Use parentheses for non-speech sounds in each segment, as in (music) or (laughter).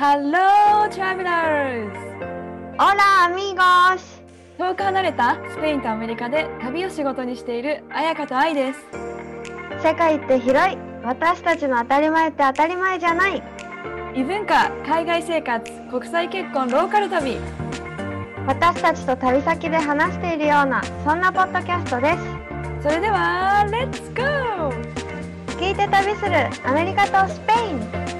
Hello, travelers! Hola amigos! 遠く離れたスペインとアメリカで旅を仕事にしている彩香と愛です。世界って広い私たちの当たり前って当たり前じゃない異文化、海外生活、国際結婚、ローカル旅。私たちと旅先で話しているようなそんなポッドキャストでそれでは、Let's go! す聞いて旅するアメリカとスペイン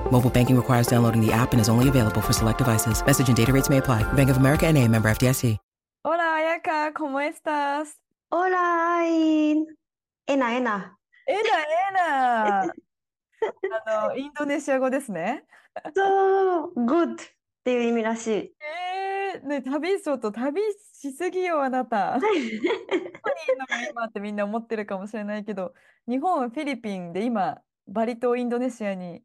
Mobile banking requires downloading the app and is only available for select devices. Message and data rates may apply. Bank of America and a member FDIC. Hola, Ayaka, ¿cómo estás? Hola Ain えなえなえなえな。あの、インドネシア語ですね。そう good っていう意味らしいえー、ね、旅そうと旅しすぎよ、あなた。どこにいるのか今ってみんな思ってるかもしれないけど、日本、フィリピンで今、バリ島、インドネシアに。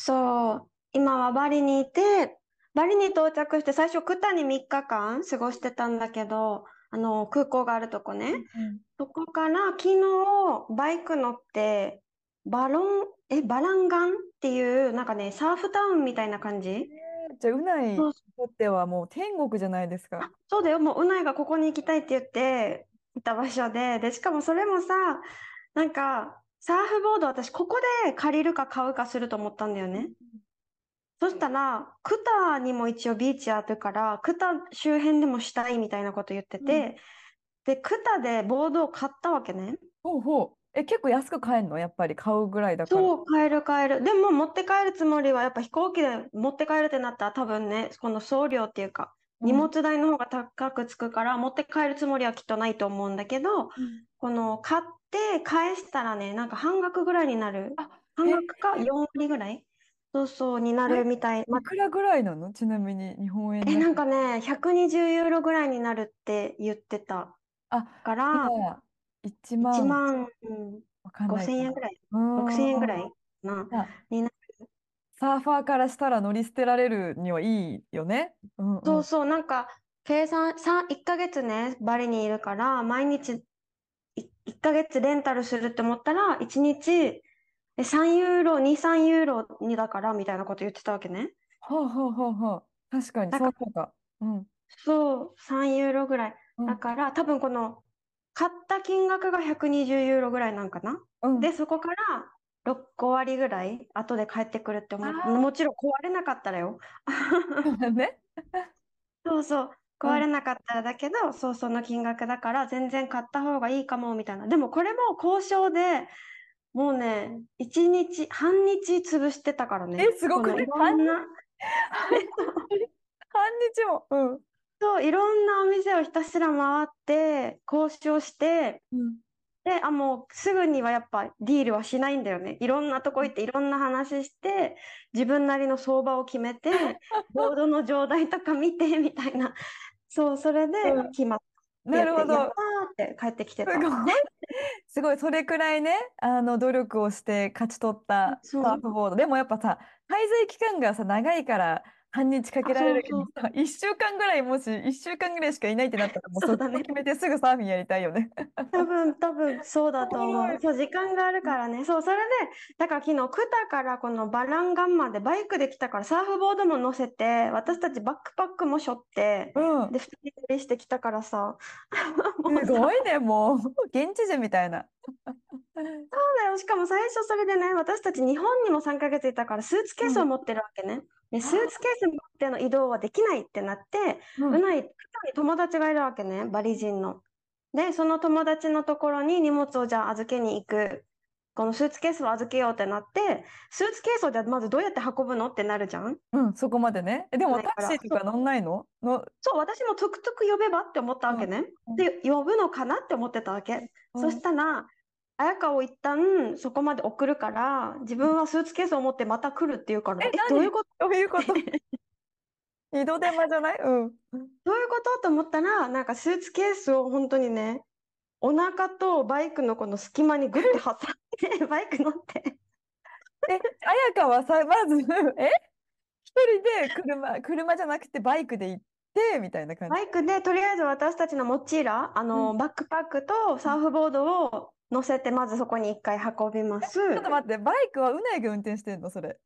そう。今はバリにいてバリに到着して最初クタに3日間過ごしてたんだけどあの空港があるとこね。そこから昨日バイク乗ってバロンえバランガンっていうなんかねサーフタウンみたいな感じ。えーじゃあ、うないにとってはもう天国じゃないですか。そうだよ。もううないがここに行きたいって言っていた場所で。でしかもそれもさなんかサーフボード私ここで借りるか買うかすると思ったんだよね。そしたら、クタにも一応ビーチあるから、クタ周辺でもしたいみたいなこと言ってて、で、クタでボードを買ったわけね。ほうほう。え、結構安く買えんの？やっぱり買うぐらいだから。そう、買える買える。でも持って帰るつもりは、やっぱ飛行機で持って帰るってなったら多分ね、この送料っていうか、うん荷物代の方が高くつくから、持って帰るつもりはきっとないと思うんだけど、この買って返したらね、なんか半額ぐらいになる。あ、半額か4割ぐらい？そうそう、になるみたい。まいくらぐらいなの？ちなみに日本円え、なんかね、120ユーロぐらいになるって言ってた。あ、から、今1万。1万、うん、わかんない5000円ぐらい、うん。6000円ぐらいな、あになサーファーからしたら乗り捨てられるにはいいよね。うんうん。そうそう、なんか、計算、さ1ヶ月ね、バリにいるから、毎日、い1ヶ月レンタルするって思ったら、1日、え3ユーロ、2、3ユーロにだから、みたいなこと言ってたわけね。ほうほうほうほう。確かに、そうか。うん。そう、3ユーロぐらい。うんだから、多分この、買った金額が120ユーロぐらいなんかな？うん。で、そこから6、5割ぐらい後で帰ってくるって思う。もちろん壊れなかったらよ。ね。(laughs) そうそう。うん壊れなかったらだけど、そうその金額だから全然買った方がいいかもみたいな。でもこれも交渉でもうね、1日、半日潰してたからね。えすごくない？このいろんな、(laughs) 半日も？うん。そう、いろんなお店をひたすら回って、交渉して、うん。で、あ、もうすぐにはやっぱディールはしないんだよね。いろんなとこ行っていろんな話して、自分なりの相場を決めて、(laughs) ボードの状態とか見てみたいな。そう、それでうん決まってなるほど。やったーって帰ってきてた。すごい。(laughs) すごい、それくらいね、あの、努力をして勝ち取ったサーフボード。でもやっぱさ、滞在期間がさ、長いから、半日かけられるけどあさ、1週間ぐらい、もし1週間ぐらいしかいないってなったら、もうそうだね決めてすぐサーフィンやりたいよね。多分、多分そうだと思う。そう、時間があるからね。そう、それで、だから昨日、クタからこのバランガンまでバイクで来たから、サーフボードも乗せて、私たちバックパックも背負って、うん。で、二人旅してきたからさ、(laughs) もうすさごいね、もう。現地人みたいな。そうだよ。しかも最初それでね、私たち日本にも3ヶ月いたから、スーツケースを持ってるわけね。で、スーツケース持っての移動はできないってなって、うんうない、に友達がいるわけね、バリ人の。で、その友達のところに荷物をじゃあ預けに行く。このスーツケースを預けようってなって、スーツケースをじゃあまずどうやって運ぶのってなるじゃん。うん、そこまでね。え、でもタクシーとか乗んないの？の、そう、私もトゥクトゥク呼べばって思ったわけね。うんで、呼ぶのかなって思ってたわけ。そしたら、綾香を一旦そこまで送るから、自分はスーツケースを持ってまた来るって言うから、ええ、何？どういうこと？どういうこと？(laughs) 二度手間じゃない？うん。どういうこと？と思ったら、なんかスーツケースを本当にね、お腹とバイクのこの隙間にグッて挟んで、(laughs) バイク乗って。え、綾香はさ、まず、え？一人で車、車じゃなくてバイクで行って、みたいな感じ？バイクでとりあえず私たちのモチーラ、あの、バックパックとサーフボードを乗せて、まずそこに一回運びます。ちょっと待って、バイクはうないが運転してんの、それ。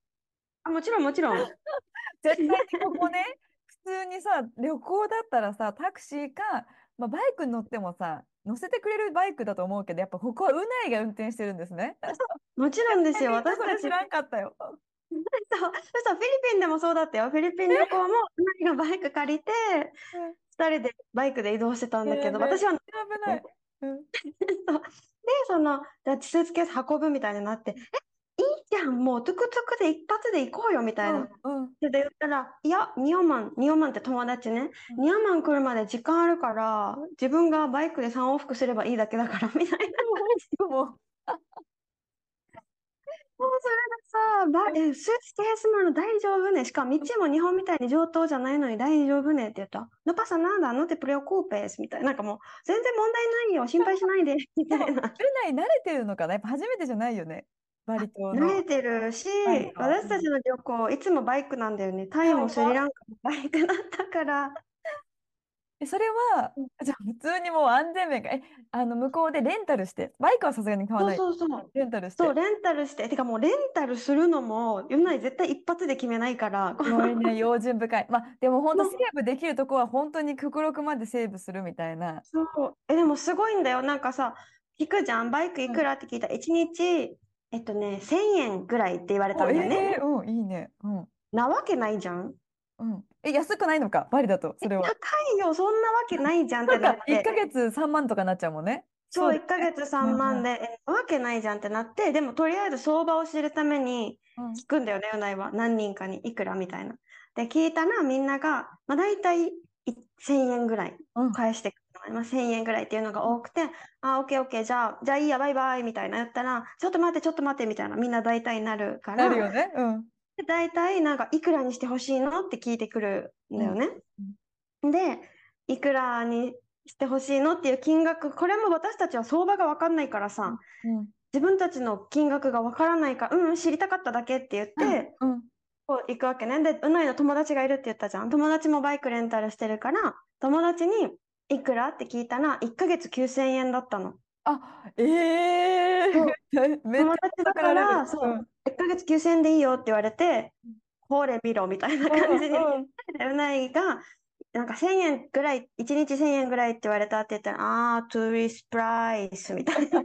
あ、もちろんもちろん。(laughs) 絶対にここね、普通にさ、旅行だったらさ、タクシーか、まあ、バイクに乗ってもさ、乗せてくれるバイクだと思うけど、やっぱここはうないが運転してるんですね。(laughs) もちろんですよ。(laughs) 私たち知らんかったよ。そう、そう、フィリピンでもそうだったよ。フィリピン旅行も、うなぎがバイク借りて、二人でバイクで移動してたんだけど、私は、危ない。うん。そうで、その、じゃあスーツケース運ぶみたいになって、え、いいじゃん、もうトゥクトゥクで一発で行こうよ、みたいな。うんうんで、言ったら、いや、ニオマン、ニオマンって友達ね、うん。ニオマン来るまで時間あるから、自分がバイクで3往復すればいいだけだから、みたいな。(laughs) もうもうそれがさ、ばえ、スーツケースなの大丈夫ね。しかも道も日本みたいに上等じゃないのに大丈夫ねって言った。No pasa nada, no te preocupes みたいな。なんかもう、全然問題ないよ。心配しないで。(laughs) みたいな。ルナイ慣れてるのかな？やっぱ初めてじゃないよね。バリ島の。慣れてるし、はい私たちの旅行、いつもバイクなんだよね。タイもスリランカもバイクだったから。えそれは、(laughs) じゃあ普通にもう安全面が、え、あの向こうでレンタルして、バイクはさすがに買わそうない。そうそう。レンタルして。そう、レンタルして。てかもうレンタルするのも、ユナイ絶対一発で決めないから。すごいね、用心深い。まあ、でも本当そうセーブできるとこは本当に極力までセーブするみたいな。そう。え、でもすごいんだよ。なんかさ、聞くじゃん。バイクいくらって聞いたら、1日、えっとね、1000円ぐらいって言われたんだよね。えーうん、いいね。うん。なわけないじゃん。うん。え、安くないのか、バリだと、それは。高いよ。そんなわけないじゃんってなっ1て。ヶ月3万とかなっちゃうもんね。そう、だ1ヶ月3万で、え、なわけないじゃんってなって、でもとりあえず相場を知るためにうん聞くんだよね、うないは。何人かにいくらみたいな。で、聞いたらみんなが、まあ、大体い1000円ぐらいうん返してくるの。まあ、1000円ぐらいっていうのが多くて、あ、オッケーオッケー、じゃあ、じゃあいいや、バイバイみたいな言ったら、ちょっと待って、ちょっと待ってみたいな、みんな大体なるから、なるよね。うん。で大体なんかいくらにしてほしいのって聞いてくるんだよね。で、いくらにしてほしいのっていう金額、これも私たちは相場が分かんないからさ、うん。自分たちの金額が分からないから、うんうん、知りたかっただけって言って、うん。こう行くわけね。で、うないの友達がいるって言ったじゃん。友達もバイクレンタルしてるから、友達にいくらって聞いたら、1ヶ月9000円だったの。あ、ええそう (laughs) めっちゃ友達だから。そう、1ヶ月9000円でいいよって言われて、ほれ見ろみたいな感じで、う (laughs) ないが、なんか1000円ぐらい、1日1000円ぐらいって言われたって言ったら、ああー、 tourist price みたいな。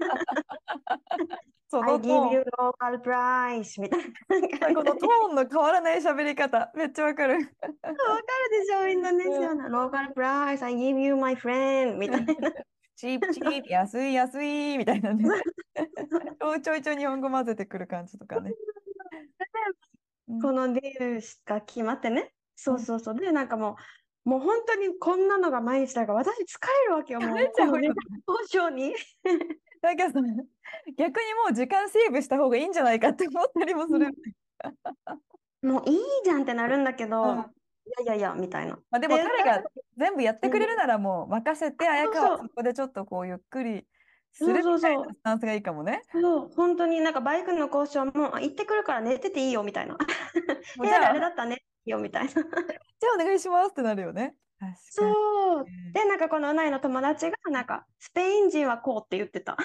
そのト give ー you local price みたいなン、このトーンの変わらない喋り方、めっちゃわかる。わかるでしょ、インドネシアの。local price, I give you my friend みたいな。 cheap cheap、安い安いみたいなね。(laughs) ちょいちょい日本語混ぜてくる感じとかね。うんこのディールが決まってね。そうそうそう。で、なんかもう、もう本当にこんなのが毎日だから、私疲れるわけよ、もう。交渉に。(laughs) なんかさ、逆にもう時間セーブした方がいいんじゃないかって思ったりもする。もういいじゃんってなるんだけど、うんいやいやいや、みたいな。まあでもで彼が全部やってくれるならもう任せて、綾香はそこでちょっとこうゆっくりするみたいなスタンスがいいかもね。そう、本当になんかバイクの交渉も、あ行ってくるから寝てていいよ、みたいな。も部屋でうじゃあ、あれだったら寝ていいよ、みたいな。(laughs) じゃあお願いしますってなるよね。そう。うんで、なんかこのうないの友達が、なんか、スペイン人はこうって言ってた。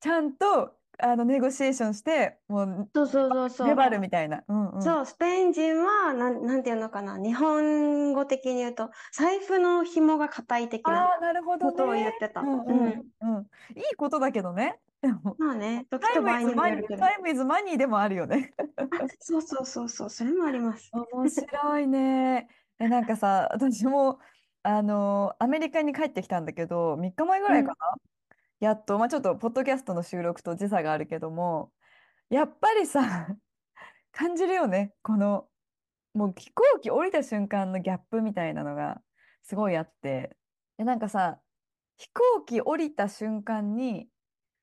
ちゃんとあのネゴシエーションして、もうそうそうそうそう。粘るみたいな。うんうん。そう、スペイン人は、なん、なんていうのかな。日本語的に言うと、財布の紐が硬い的なことを言ね。ってた。うんううん。んうん。いいことだけどね。でも、まあね、時と場合にもよるけど。タイムイズマニーでもあるよね。あそうそうそうそう、それもあります。(laughs) 面白いね。え、なんかさ、私も、あのアメリカに帰ってきたんだけど、3日前ぐらいかな？やっと、まあちょっと、ポッドキャストの収録と時差があるけども、やっぱりさ、(laughs) 感じるよね。この、もう飛行機降りた瞬間のギャップみたいなのがすごいあって。で、なんかさ、飛行機降りた瞬間に、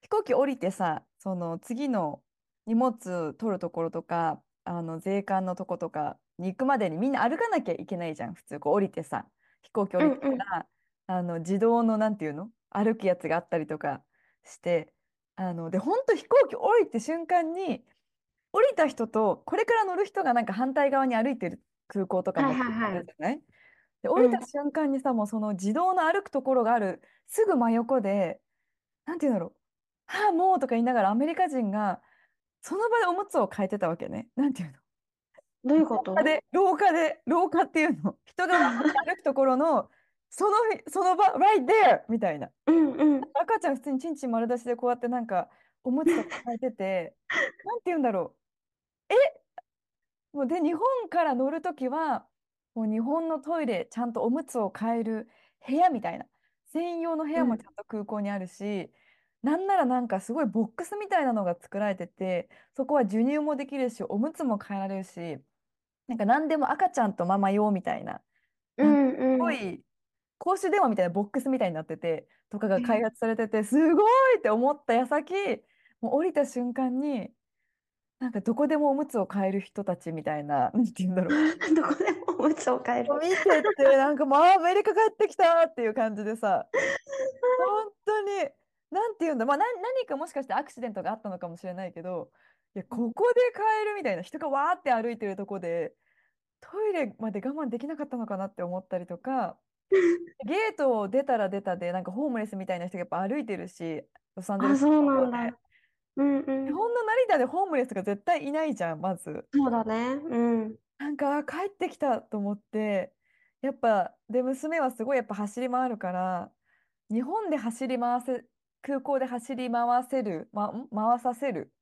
飛行機降りてさ、その次の荷物取るところとか、あの税関のとことかに行くまでにみんな歩かなきゃいけないじゃん普通こう降りてさ飛行機降りてかうんうん。ら、あの自動のなんていうの？歩くやつがあったりとかしてあので本当飛行機降りて瞬間に降りた人とこれから乗る人がなんか反対側に歩いてる空港とかもはいはいはい。あるじゃない？で降りたうん。瞬間にさもうその自動の歩くところがあるすぐ真横でなんていうんだろう「はあもう」とか言いながらアメリカ人がその場でおむつを変えてたわけね。なんていうの？どういうこと？廊下で廊下で廊下っていうの人が (laughs) 歩くところのそのその場 right there みたいなうんうん。赤ちゃん普通にちんちん丸出しでこうやってなんかおむつとか変えてて (laughs) なんて言うんだろうもうで日本から乗るときはもう日本のトイレちゃんとおむつを変える部屋みたいな専用の部うん。屋もちゃんと空港にあるしなんならなんかすごいボックスみたいなのが作られててそこは授乳もできるしおむつも変えられるしなんか何でも赤ちゃんとママ用みたいなうなんうん。ごい公衆電話みたいなボックスみたいになっててとかが開発されててすごいって思った矢先もう降りた瞬間になんかどこでもおむつを変える人たちみたいななんて言うんだろう (laughs) どこでもおむつを変える。見ててなんかもうあアメリカ帰ってきたっていう感じでさ本当になんて言うんだ、まあ、な何かもしかしてアクシデントがあったのかもしれないけどいやここで変えるみたいな人がわーって歩いてるとこでトイレまで我慢できなかったのかなって思ったりとか (laughs) ゲートを出たら出たでなんかホームレスみたいな人がやっぱ歩いてるしロサンゼルあ、スそうなの方でんだ。うんう日ん。本の成田でホームレスが絶対いないじゃんまず。そうだね。うん。なんか帰ってきたと思ってやっぱで娘はすごいやっぱ走り回るから日本で走り回せ空港で走り回せる、ま、ん回させる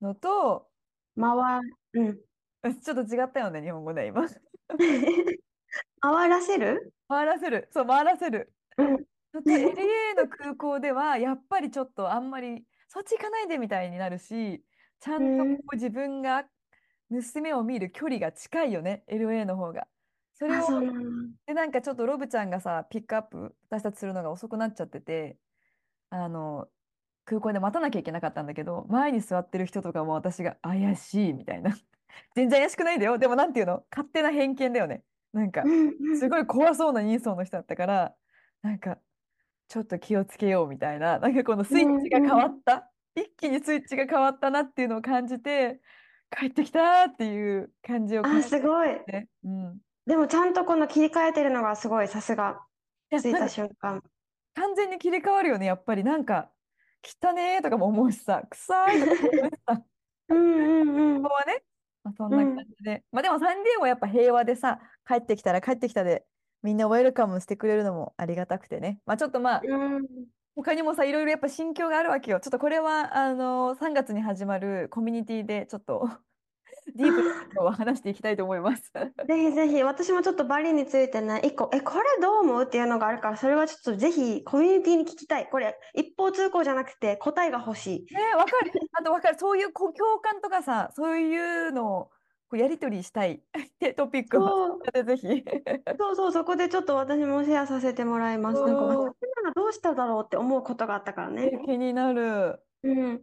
のと回、うん。(laughs) ちょっと違ったよね日本語で今 (laughs) 回らせる？回らせる。そう回らせる。LA の空港ではやっぱりちょっとあんまりそっち行かないでみたいになるしちゃんとこう自分が娘を見る距離が近いよね LA の方が。それあ、を。でなんかちょっとロブちゃんがさピックアップ私たちするのが遅くなっちゃっててあの空港で待たなきゃいけなかったんだけど前に座ってる人とかも私が怪しいみたいな。(laughs) 全然怪しくないんだよ。でもなんていうの？勝手な偏見だよねなんか。すごい怖そうな人相の人だったからなんかちょっと気をつけようみたいななんかこのスイッチが変わった一気にスイッチが変わったなっていうのを感じて帰ってきたっていう感じを感あ、じすごい。て、うん、でもちゃんとこの切り替えてるのがすごい、さすが。着いた瞬間。完全に切り替わるよねやっぱりなんか汚ねーとかも思うしさ臭いとかも思うしさ (laughs) うんうんうん。ここはね、まあ、そんう。なん感じで、まあでもサンディエゴはやっぱ平和でさ帰ってきたら帰ってきたでみんなウェルカムしてくれるのもありがたくてねまあちょっとまあうん。他にもさいろいろやっぱ心境があるわけよちょっとこれはあの3月に始まるコミュニティでちょっとディープなを話していきたいと思います。ぜひぜひ、私もちょっとバリについてね、一個、え、これどう思う？っていうのがあるから、それはちょっとぜひコミュニティに聞きたい。これ、一方通行じゃなくて答えが欲しい。ねわかる。あとわかる。そういう共感とかさ、そういうのをこうやり取りしたい (laughs) ってトピックはそう、でぜひ。そうそう、そこでちょっと私もシェアさせてもらいます。なんか私うんならどうしただろうって思うことがあったからね。気になる。うん。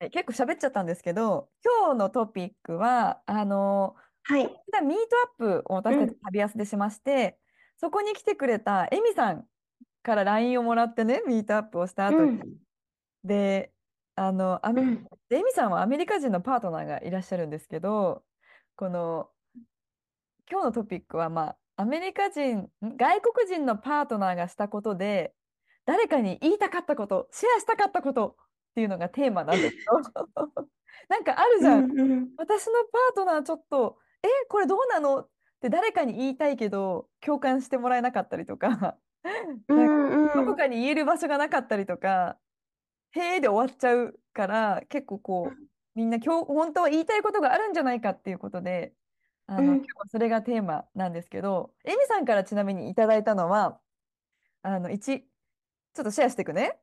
はい結構喋っちゃったんですけど、今日のトピックは、あの、はい。ミートアップを私たち旅安でしまして、そこに来てくれたエミさんから LINE をもらってね、ミートアップをした後に。うん。で、あの、アメうん。でエミさんはアメリカ人のパートナーがいらっしゃるんですけど、この今日のトピックは、まあ、アメリカ人、ん外国人のパートナーがしたことで、誰かに言いたかったこと、シェアしたかったことっていうのがテーマなんですよ。(laughs) なんかあるうじゃん。んうん。私のパートナーちょっと、え、これどうなの？って誰かに言いたいけど、共感してもらえなかったりとか、うなんか。どこかに言える場所がなかったりとか、へーで終わっちゃうから、結構こう、みんな今日本当は言いたいことがあるんじゃないかっていうことで、あの、うん今日はそれがテーマなんですけど、エミさんからちなみにいただいたのは、あの、1、ちょっとシェアしていくね。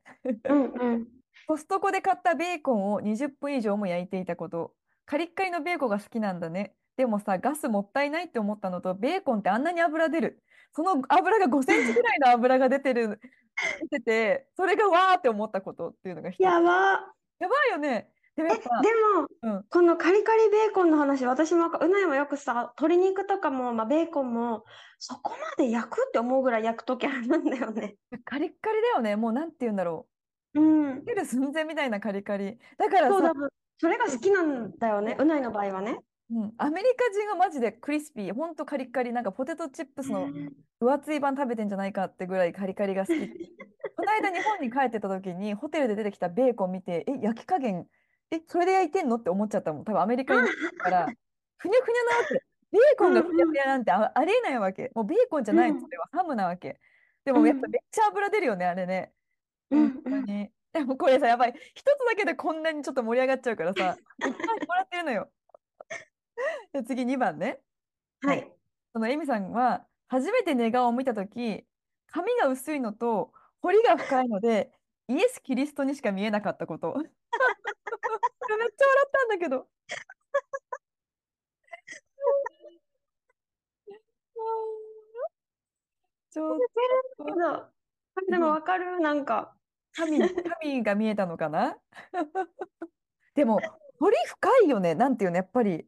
うんうん。コストコで買ったベーコンを20分以上も焼いていたこと。カリッカリのベーコンが好きなんだね。でもさ、ガスもったいないって思ったのと、ベーコンってあんなに油出る。その油が5センチぐらいの油が出てる、出てて、それがわーって思ったことっていうのが。やば。やばいよね。でもでも、うんこのカリカリベーコンの話、私もうないもよくさ、鶏肉とかも、まあ、ベーコンも、そこまで焼くって思うぐらい焼くときあるんだよね。カリッカリだよね。もうなんて言うんだろうん寸前みたいなカリカリ。だからさそうだ、、それが好きなんだよね。うないの場合はね。うん、アメリカ人はマジでクリスピー、ほんとカリッカリ、なんかポテトチップスの分厚い版食べてんじゃないかってぐらいカリカリが好き。(laughs) この間日本に帰ってた時にホテルで出てきたベーコン見て、え、焼き加減、え、それで焼いてんのって思っちゃったもん。多分アメリカにいるから、(laughs) ふにゃふにゃなわけ。ベーコンがふにゃふにゃなんてあ、ありえないわけ。もうベーコンじゃないの、うんそれはハムなわけ。でもやっぱめっちゃ油出るよね、あれね。うん本当に。(laughs) でもこれさ、やばい。一つだけでこんなにちょっと盛り上がっちゃうからさ、いっぱいもらってるのよ。(laughs) で次2番ね。はい。そのエミさんは、初めて寝顔を見たとき、髪が薄いのと、彫りが深いので、イエス・キリストにしか見えなかったこと。(laughs) めっちゃ笑ったんだけど。ちょっけど、でもわかるなんか。神、神が見えたのかな？(laughs) でも、彫り深いよね。なんていうの、やっぱり。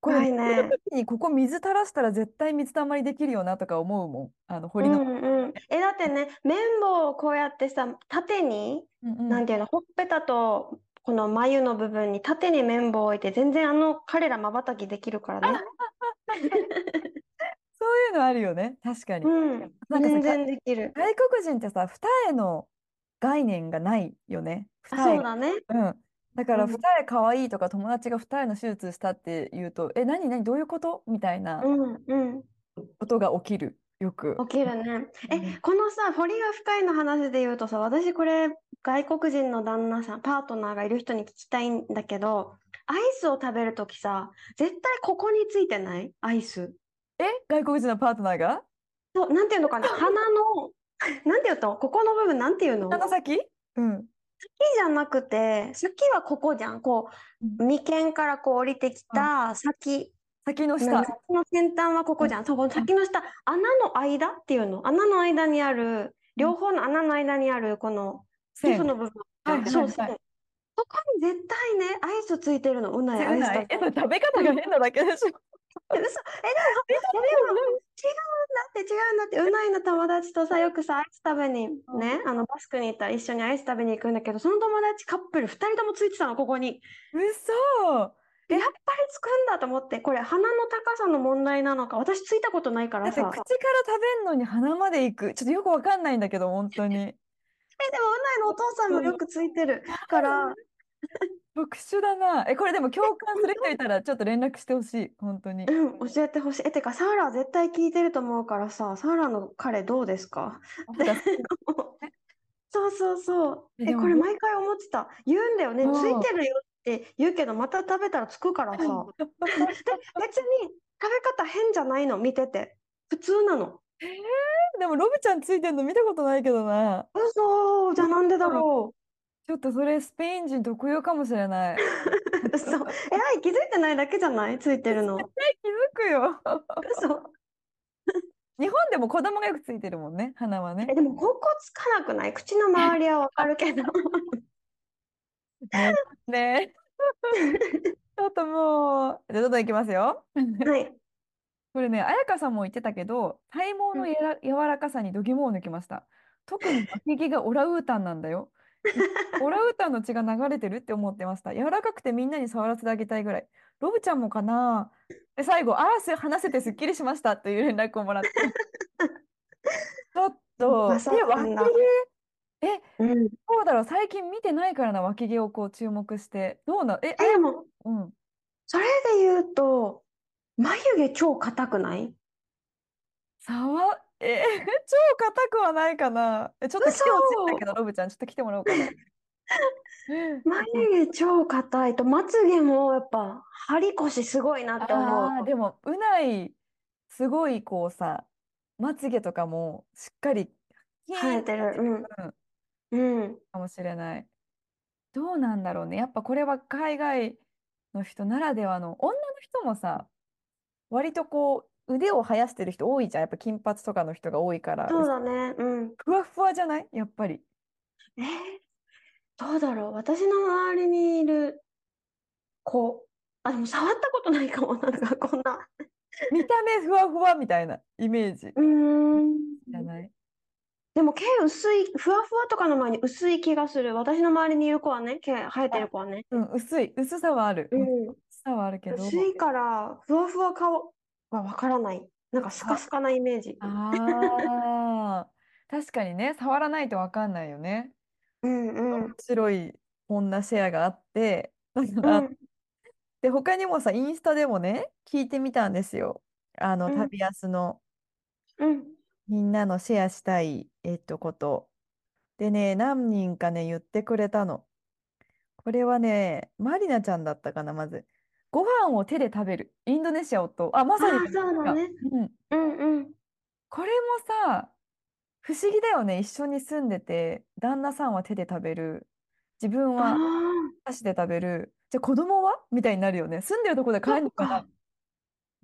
これ、ねにここ水垂らしたら絶対水たまりできるよなとか思うもん。あの、彫りの。うんうん。え、だってね、綿棒をこうやってさ、縦に、うんうんなんていうの、ほっぺたと、この眉の部分に縦に綿棒を置いて、全然あの彼ら瞬きできるからね。(laughs) そういうのあるよね。確かに。うん。なんかさ全然できる。外国人ってさ、二重の概念がないよね。あ、二重そうだね。うん。だから、うん二重かわいいとか、友達が二重の手術したって言うと、え、何、何、どういうこと？みたいなうんうん。ことが起きる。よく。起きるね。うんえ、このさ、彫りが深いの話で言うとさ、私これ、外国人の旦那さん、パートナーがいる人に聞きたいんだけど、アイスを食べるときさ、絶対ここについてない？アイス。え、外国人のパートナーが？そう、なんていうのかな、(laughs) 鼻の、なんていうのここの部分なんていうの？鼻先？うん。先じゃなくて、先はここじゃん。こう、眉間からこう降りてきた先。先のな下。の先端はここじゃん。そう、この先の下、穴の間っていうの？穴の間にある、両方の穴の間にある、この皮膚線。の部分。はいはいそう、はい線。そこに絶対ね、アイスついてるの。うない、アイスないえ、食べそれ (laughs) 食べ方が変なだけでしょ。嘘。え、でも、え、でも、違うんだって、違うんだって、うないの友達とさ、よくさ、アイス食べにね、あの、バスクに行ったら一緒にアイス食べに行くんだけど、その友達カップル二人ともついてたの、ここに。嘘。え、やっぱりつくんだと思って、これ鼻の高さの問題なのか、私ついたことないからさ。だって口から食べんのに鼻まで行く。ちょっとよくわかんないんだけど、本当に。え、でも、うないのお父さんもよくついてるから、(laughs) 特殊だな。え、これでも共感する人いたらちょっと連絡してほしい。本当に。うん、教えてほしい。え、てか、サーラ絶対聞いてると思うからさ、サーラの彼どうですか？(laughs) そうそうそう。え、これ毎回思ってた。言うんだよね。うんついてるよって言うけど、また食べたらつくからさ。(laughs) で、別に食べ方変じゃないの、見てて。普通なの。でもロブちゃんついてんの見たことないけどな。嘘、じゃあなんでだろちょっとそれスペイン人特有かもしれない。(laughs) う。嘘。えらい、気づいてないだけじゃない？ついてるの。(laughs) 気づくよ。嘘。日本でも子供がよくついてるもんね、鼻はねえ、。でも、ここつかなくない？口の周りはわかるけど。(laughs) ね。ちょっともう、じゃあどんどんいきますよ。はい。これね、彩香さんも言ってたけど、体毛のやら柔らかさに度肝を抜きました。特に脇毛がオランウータンなんだよ。オランウータンの血が流れてるって思ってました。柔らかくてみんなに触らせてあげたいぐらい。ロブちゃんもかな？で、最後、ああ、す話せてすっきりしましたという連絡をもらって。(laughs) ちょっと、脇毛、え、うん。どうだろう、最近見てないからな、脇毛をこう注目して。どうな、え、え、でも、うん。それで言うと、眉毛超硬くない？触、え、(laughs) 超硬くはないかな。え、ちょっと来てほしいんだけど、ロブちゃん、ちょっと来てもらおうかな。(laughs) 眉毛超硬いと、まつげもやっぱ、張り腰すごいなって思う。ああ、でも、うない、すごいこうさ、まつげとかもしっかり、キーン生えてる。うん。うんうん。かもしれない。どうなんだろうね。やっぱこれは海外の人ならではの、女の人もさ、割とこう、腕を生やしてる人多いじゃん。やっぱ金髪とかの人が多いから、そうだね。うん。ふわふわじゃない？やっぱり。えー、どうだろう。私の周りにいる子。あ、でも触ったことないかも。なんかこんな。見た目ふわふわみたいなイメージうーん。じゃない？でも毛薄い、ふわふわとかの前に薄い気がする。私の周りにいる子はね、毛生えてる子はね。うん、薄い。薄さはある。うん。薄さはあるけど。薄いから、ふわふわ顔はわからない。なんかスカスカなイメージ。ああ、(laughs) 確かにね、触らないとわかんないよね。うんうん。面白いこんなシェアがあって、だかうら、ん。(laughs) で、他にもさ、インスタでもね、聞いてみたんですよ。あの、うん。旅安のうん。みんなのシェアしたい、えっと、こと。でね、何人かね、言ってくれたの。これはね、マリナちゃんだったかな、まず。ご飯を手で食べる。インドネシアと、あ、まああ、さにそうだね。うん。うんうん。これもさ、不思議だよね。一緒に住んでて、旦那さんは手で食べる。自分あはあ、箸で食べる。じゃあ子供は？みたいになるよね。住んでるとこで買えるのかな？か。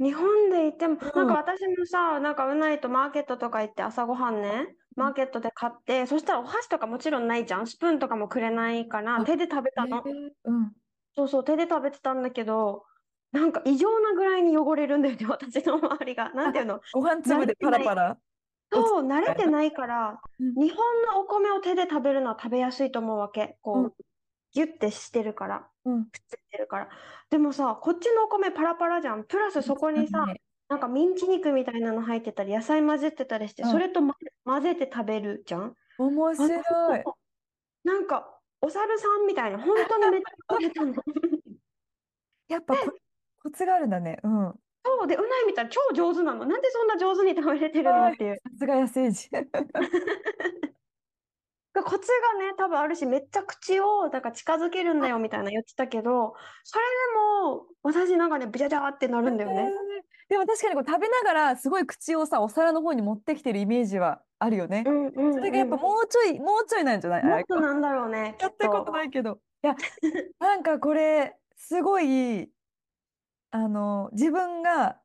日本でいても、なんうん。か私もさ、なんかうないとマーケットとか行って朝ごはんね、マーケットで買って、そしたらお箸とかもちろんないじゃん。スプーンとかもくれないから、あ、手で食べえたの。ー、うん。そうそう、手で食べてたんだけど、なんか異常なぐらいに汚れるんだよね、(laughs) 私の周りが。なんあ、ていうの？ご飯慣粒でパラ。パラそう。慣れてないから、うん。日本のお米を手で食べるのは食べやすいと思うわけ。うん。こう、ギュッてしてるから、うん。くっついてるから。でもさ、こっちのお米パラパラじゃん。プラスそこにさ、ね。なんかミンチ肉みたいなの入ってたり、野菜混ぜてたりして、うん。それとま混ぜて食べるじゃん。面白い。なんか、お猿さんみたいな、本当にめっちゃ汚れたの。(laughs) やっぱこ、コツがあるんだね。うん。そうで、うないみたいな超上手なの。なんでそんな上手に食べれてるのはい。っていう。さすが野生児。(laughs) コツがね、多分あるし、めっちゃ口をなんか近づけるんだよみたいな言ってたけど、それでも私なんかね、ブチャジャーってなるんだよね。えーでも確かにこう食べながらすごい口をさ、お皿の方に持ってきてるイメージはあるよね。うんうそれがやっんうん。ぱもうちょい、もうちょいなんじゃない？もっとなんだろうね、やったことと。ないけど。いや、(laughs) なんかこれ、すごい、あの、自分が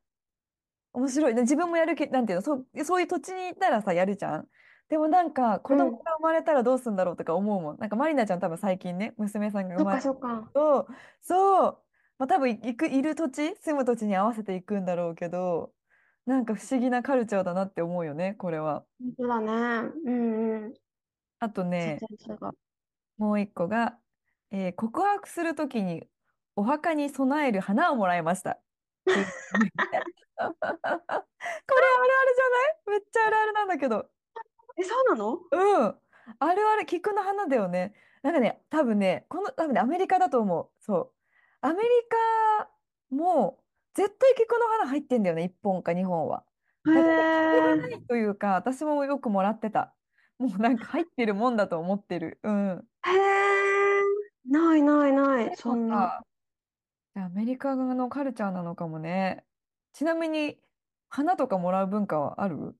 面白いね。自分もやるけ、なんていうの、そう、そういう土地にいたらさ、やるじゃん。でもなんか、子うん。供が生まれたらどうするんだろうとか思うもん。なんか、まりなちゃん多分最近ね、娘さんが生まれそっか。と、そう、まあ多分行く、いる土地、住む土地に合わせていくんだろうけど、なんか不思議なカルチャーだなって思うよね、これは。本当だね。うんうん。あと全ね。もう一個が、えー告白するときにお墓に供える花をもらいました。(laughs) これあるあるじゃない？めっちゃあるあるなんだけど。え、そうなの？うん。あるある、菊の花だよね。なんかね、多分ね、この、多分ね、アメリカだと思う。そう。アメリカも絶対菊の花入ってんだよね、1本か2本は。へなえ。いというか、私もよくもらってた。もうなんか入ってるもんだと思ってる。うん。へえ。ないないない。でそんな。アメリカのカルチャーなのかもね。ちなみに、花とかもらう文化はある？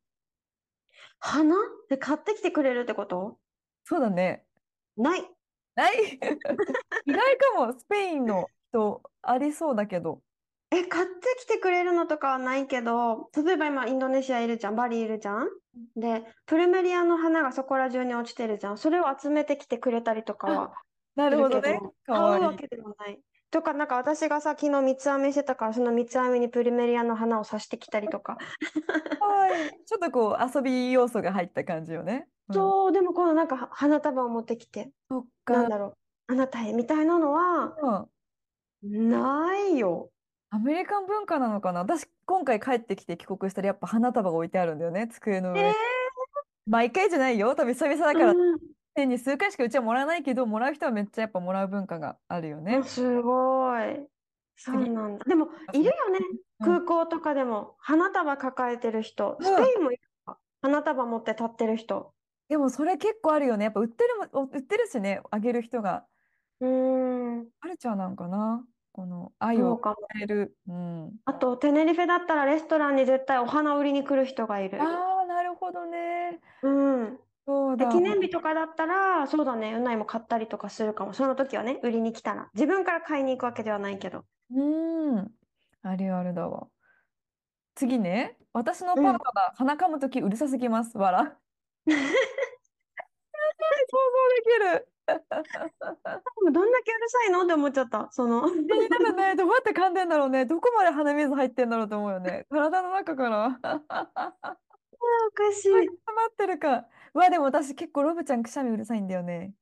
花？で買ってきてくれるってこと？そうだね。ない。ない？(laughs) 意外かも、スペインの人、ありそうだけど。え、買ってきてくれるのとかはないけど、例えば今インドネシアいるじゃん、バリいるじゃん？で、プルメリアの花がそこら中に落ちてるじゃん。それを集めてきてくれたりとかはなするほどね。買うわけでもない。とか、なんか私がさ、昨日三つ編みしてたから、その三つ編みにプルメリアの花を刺してきたりとか。はい。ちょっとこう、遊び要素が入った感じよね。うん。そう、でもこのなんか花束を持ってきて、そっか。なんだろう、あなたへみたいなのは、うん。ないよ。アメリカン文化なのかな？私、今回帰ってきて帰国したらやっぱ花束が置いてあるんだよね、机のえ上に。毎回じゃないよ。多分久々だから、うん。年に数回しかうちはもらわないけど、もらう人はめっちゃやっぱもらう文化があるよあ、ね。すごい。そう次、なんだ。でも。いるよね。うん。空港とかでも、花束抱えてる人。スペうん。インもいるか花束持って立ってる人。でもそれ結構あるよね。やっぱ売ってるも、お売ってるしね、あげる人が。うーん、カルチャーなんかな？この愛をそうかも。伝える。うん。あと、テネリフェだったらレストランに絶対お花売りに来る人がいる。ああ、なるほどね。うん。で、そうだ。記念日とかだったら、そうだね、うないも買ったりとかするかも。その時はね、売りに来たら。自分から買いに行くわけではないけど。うん。あるあるだわ。次ね。私のうん。パートナー、鼻かむときうるさすぎます。わら。(laughs) (laughs) 想像できる。どんだけうるさいの？って思っちゃった。その、気になるね。どうやって噛んでんだろうね。どこまで鼻水入ってんだろうと思うよね。体の中から。おかしい。詰まってるか。うわ、でも私結構ロブちゃんくしゃみうるさいんだよね。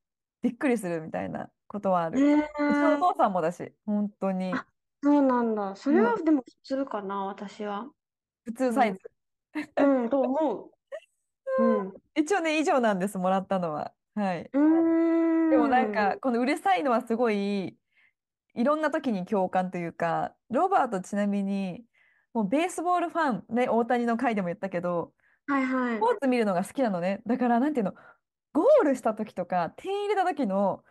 びっくりするみたいなことはある。ねうちのおえ。父さんもだし、本当に。あ、そうなんだ。それうん、はでも普通かな、私は。うん。普通サイズ。うん、と思う。うん。(laughs) 一応ね、以上なんです、もらったのは。はい。うでもなん。か、このうるさいのはすごい、いろんな時に共感というか、ロバートちなみに、もうベースボールファン、ね、大谷の回でも言ったけど、はいはい。スポーツ見るのが好きなのね。だから、なんていうの、ゴールした時とか、点入れた時の、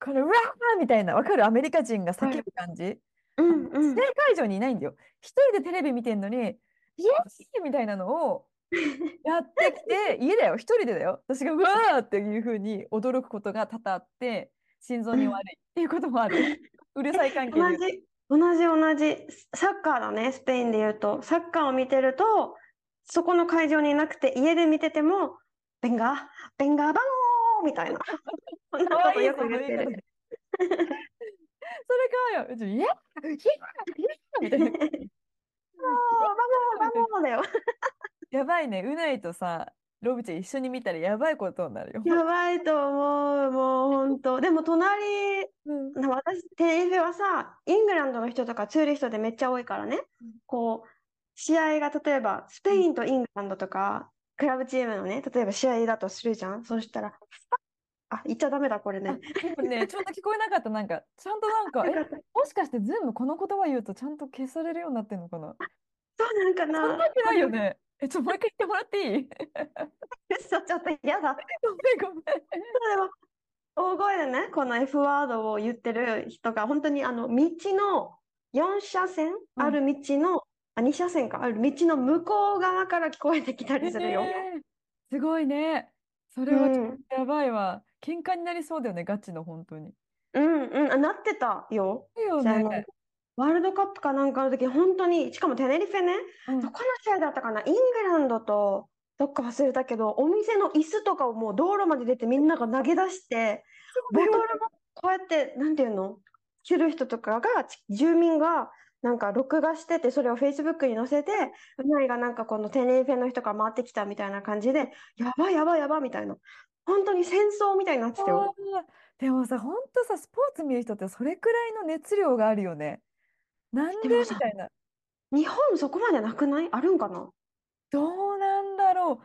これ、うわーみたいな、わかる？アメリカ人が叫はい。ぶ感じ。うんう試合ん。会場にいないんだよ。一人でテレビ見てんのに、イエーイみたいなのを (laughs) やってきて、家だよ、一人でだよ。私がうわーっていうふうに驚くことが多々あって、心臓に悪いっていうこともある。(laughs) うるさい関係で同。じ、同じ同じ。サッカーだね、スペインで言うと。サッカーを見てると、そこの会場にいなくて、家で見てても、ベンガー、ベンガーバモーみたいな。(laughs) そんなことよ。く言ってる。それかわいいよ。うち、イエーイイエーイイエーイみたいな。 Vamos、Vamos、Vamos だよ。やばいね。うないとさ、ロブちゃん一緒に見たらやばいことになるよ。やばいと思う、もう本当。(laughs) でも隣、うん。な私、テレビはさ、イングランドの人とかツーリストでめっちゃ多いからね。こう、試合が例えば、スペインとイングランドとか、クラブチームのね、例えば試合だとするじゃん。そしたら、あ、言っちゃダメだ、これね。ね、(laughs) ちょっと聞こえなかった。なんか、ちゃんとなんか、え。もしかして全部この言葉言うとちゃんと消されるようになってんのかな？そうなんかそんなな。わけないよね。え、ちょっともう一回言ってもらっていい？(laughs) 嘘、ちょっと嫌だ。ごめんごめん。でも、大声でね、この F ワードを言ってる人が、本当にあの、道の4車線？ある道の、あ、2車線か、ある道の向こう側から聞こえてきたりするよ。えーすごいね。それはちょっとやばいわ。喧嘩になりそうだよね、ガチの本当に。うんうん、あなってたよ。いいよね。ワールドカップかなんかの時、本当に、しかもテネリフェね、うんどこの試合だったかな、イングランドとどっか忘れたけど、お店の椅子とかをもう道路まで出てみんなが投げ出して、ボトルもこうやって、なんていうの、着る人とかが、ち住民がなんか録画してて、それを Facebook に載せて、うないがなんかこのテネリフェの人が回ってきたみたいな感じで、やばいやばいやばいみたいな。本当に戦争みたいになってたよ。でもさ、本当さ、スポーツ見る人ってそれくらいの熱量があるよね。なんででもさみたいな。日本そこまでなくない？あるんかな？どうなんだろう。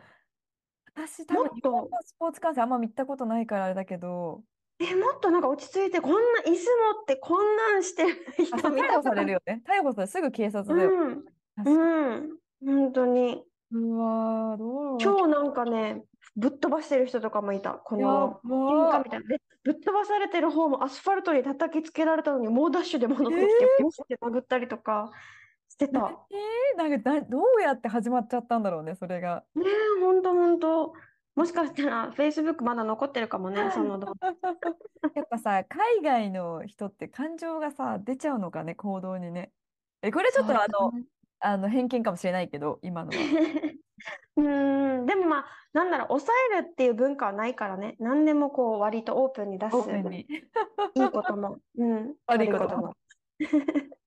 私、多もっ分日本と、のスポーツ観戦あんま見たことないからあれだけど、え、もっとなんか落ち着いて、こんな椅子持ってこんなんしてるあ、そう、人見逮捕さたことない。れるよね。逮捕されすぐ警察だよ。うん、確かうん、本当に。うわー、どう？超なんかね、ぶっ飛ばしてる人とかもいた。こやの。喧嘩みたいな。で、ぶっ飛ばされてる方もアスファルトに叩きつけられたのに、猛ダッシュで戻っえてきて、ビシって殴ったりとかしてー、た。何なんかだ、どうやって始まっちゃったんだろうね、それが。ねえ、ほんとほんと。もしかしたら、Facebook まだ残ってるかもね、(laughs) その動画。やっぱさ、海外の人って感情がさ、出ちゃうのかね、行動にね。え、これちょっとあの、ね。あの偏見かもしれないけど、今のは。(laughs) うーん、でもまあ、なんだろう、抑えるっていう文化はないからね。何でもこう、割とオープンに出す。オープンに。いいことも、うん、悪いことも。(laughs)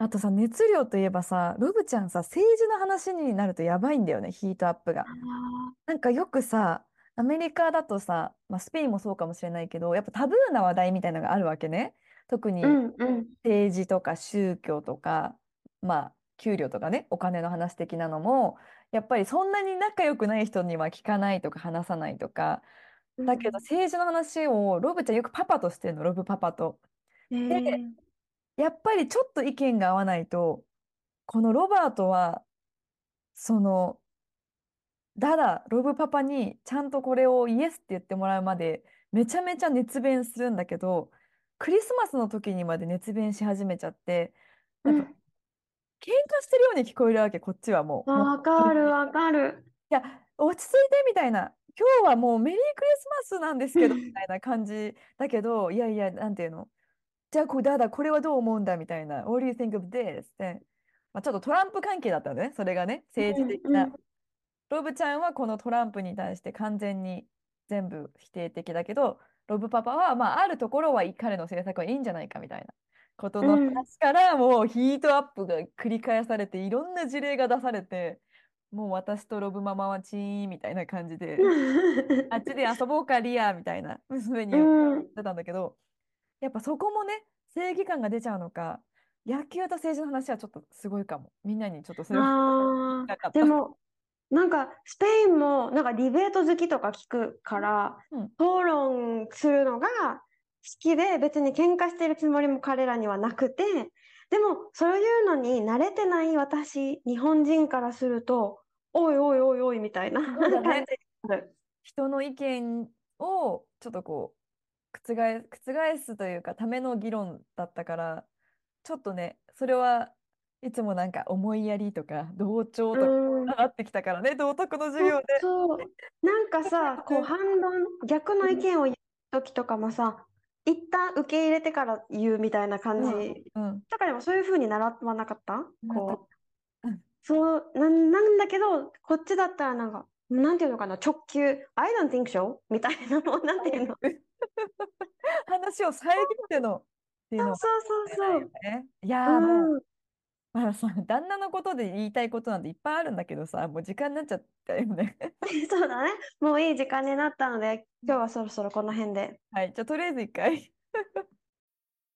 あとさ、熱量といえばさ、ロブちゃんさ、政治の話になるとやばいんだよね、ヒートアップが。あなんかよくさ、アメリカだとさ、まあ、スペインもそうかもしれないけど、やっぱタブーな話題みたいなのがあるわけね。特に。政治とか宗教とか、まあ、給料とかね、お金の話的なのも、やっぱりそんなに仲良くない人には聞かないとか話さないとか、だけど政治の話をロブちゃんよくパパとしてるの、ロブパパと。えーやっぱりちょっと意見が合わないと、このロバートは、その、ただロブパパにちゃんとこれをイエスって言ってもらうまでめちゃめちゃ熱弁するんだけどクリスマスの時にまで熱弁し始めちゃってやっぱうん。喧嘩してるように聞こえるわけこっちはもう。わかるわかる。いや落ち着いてみたいな今日はもうメリークリスマスなんですけどみたいな感じだけどいやいやなんていうのじゃあこれだだこれはどう思うんだみたいな What do you think of this? って、まあ、ちょっとトランプ関係だったのねそれがね政治的な。うんうんロブちゃんはこのトランプに対して完全に全部否定的だけどロブパパはまああるところは彼の政策はいいんじゃないかみたいなことのうん。話からもうヒートアップが繰り返されていろんな事例が出されてもう私とロブママはチーンみたいな感じで (laughs) あっちで遊ぼうかリアみたいな娘にう言っん。てたんだけどやっぱそこもね正義感が出ちゃうのか野球と政治の話はちょっとすごいかも。みんなにちょっとそれでも、なんかスペインもなんかディベート好きとか聞くから、うん。討論するのが好きで、別に喧嘩してるつもりも彼らにはなくて、でもそういうのに慣れてない私、日本人からすると、おいおいおいおいみたいなね。人の意見をちょっとこう覆覆すというかための議論だったからちょっとねそれはいつもなんか思いやりとか同調とかうん上がってきたからね道徳の授業で。そう。なんかさ、こう (laughs) 反論、逆の意見を言う時とかもさ、一旦受け入れてから言うみたいな感じうん、とかでもそういう風に習わなかった？こううん。そう、なん、なんだけど、こっちだったらなんか、なんていうのかな、直球、I don't think so みたいなの、なんていうの？(laughs) 話を遮ってのっていうのそうはそうそうそう。ね。いやーもう、うん。まあさ旦那のことで言いたいことなんていっぱいあるんだけどさもう時間になっちゃったよね。(laughs) そうだね。もういい時間になったので、今日はそろそろこの辺で。はいじゃあとりあえず一回。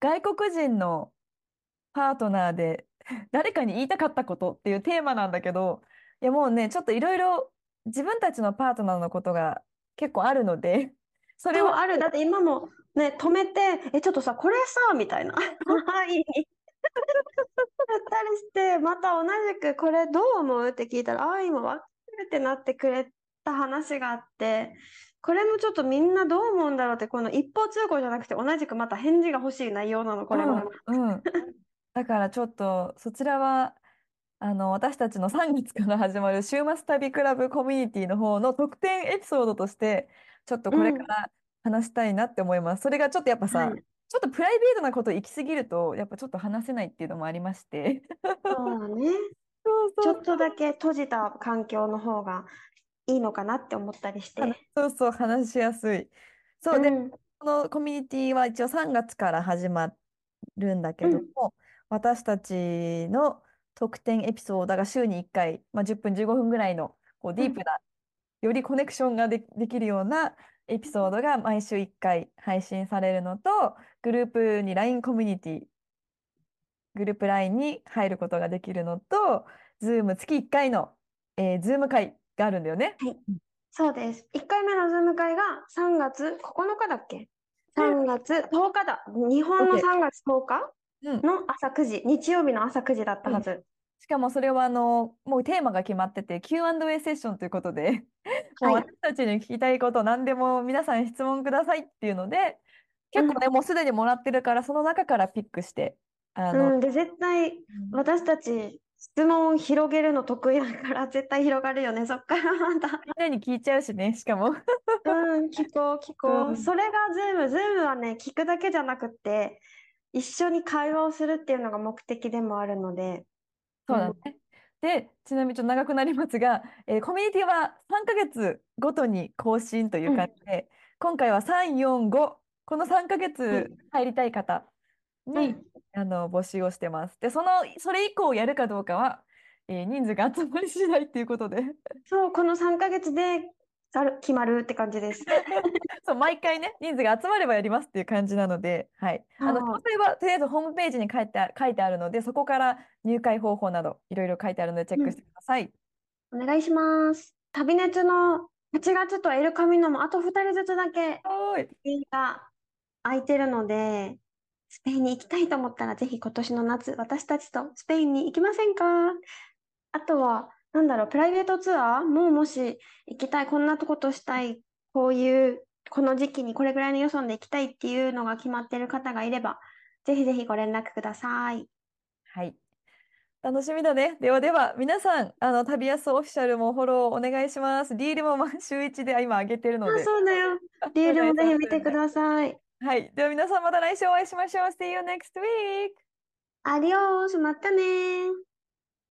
外国人のパートナーで (laughs) 誰かに言いたかったことっていうテーマなんだけどいやもうねちょっといろいろ自分たちのパートナーのことが結構あるので (laughs) それをある。だって今もね、止めて、え、ちょっとさ、これさ、みたいな。(laughs) はい。言ったりして、また同じく、これどう思う？って聞いたら、ああ、今分かるってなってくれた話があって、これもちょっとみんなどう思うんだろうって、この一方通行じゃなくて、同じくまた返事が欲しい内容なの、これも。うんうん、だからちょっとそちらはあの私たちの3月から始まる週末旅クラブコミュニティの方の特典エピソードとしてちょっとこれから話したいなって思います。それがちょっとやっぱさ、はいちょっとプライベートなこと行き過ぎるとやっぱちょっと話せないっていうのもありまして。そうだね。(laughs) そうそうちょっとだけ閉じた環境の方がいいのかなって思ったりして。そうそう話しやすい。そうで、うんこのコミュニティは一応3月から始まるんだけども、私たちの特典エピソードが週に1回、まあ、10分15分ぐらいのこうディープな、よりコネクションがで、できるようなエピソードが毎週1回配信されるのとグループに LINE コミュニティグループ LINE に入ることができるのと Zoom 月1回の、えー、Zoom 会があるんだよね。そうです。1回目の Zoom 会が3月9日だっけ ?3 月10日だ。日本の OK 3月10日うんの朝9時、日曜日の朝9時だったはず。しかもそれはあのもうテーマが決まってて Q&A セッションということではい私たちに聞きたいこと何でも皆さん質問くださいっていうので結構ね、もうすでにもらってるからその中から pick してあの、うん、で、絶対私たち質問広げるの得意だから絶対広がるよね。そっからまた。みんなに聞いちゃうしねしかもうん、聞こう、聞こうんう。それが Zoom。Zoom はね、聞くだけじゃなくて、一緒に会話をするっていうのが目的でもあるので。そうだね。で、ちなみにちょっと長くなりますが、えーコミュニティは3ヶ月ごとに更新という感じで、今回は3、4、5、この3ヶ月入りたい方に、うんあの募集をしてます。で、その、それ以降やるかどうかは、えー人数が集まり次第っていうことで、そう、この3ヶ月でがる決まるって感じです。(laughs) そう、毎回ね、人数が集まればやりますっていう感じなので、はい。あの、詳はい細はとりあえずホームページに書いてあ、書いてあるので、そこから入会方法などいろいろ書いてあるのでチェックしてください。お願いします。旅熱の8月とエルカミノもあと2人ずつだけが空いてるので、スペインに行きたいと思ったら、ぜひ今年の夏、私たちとスペインに行きませんか？あとは、なんだろう、プライベートツアーももし行きたい、こんなことしたい、こういう、この時期にこれぐらいの予算で行きたいっていうのが決まってる方がいれば、ぜひぜひご連絡ください。はい。楽しみだね。ではでは、皆さん、あの、旅安オフィシャルもフォローお願いします。リールも毎週一で今上げてるのあ、で。そうだよ。リールもぜひ見てく。ださい。はい。では皆さんまた来週お会いしましょう。See you next week! アディオース、またねー。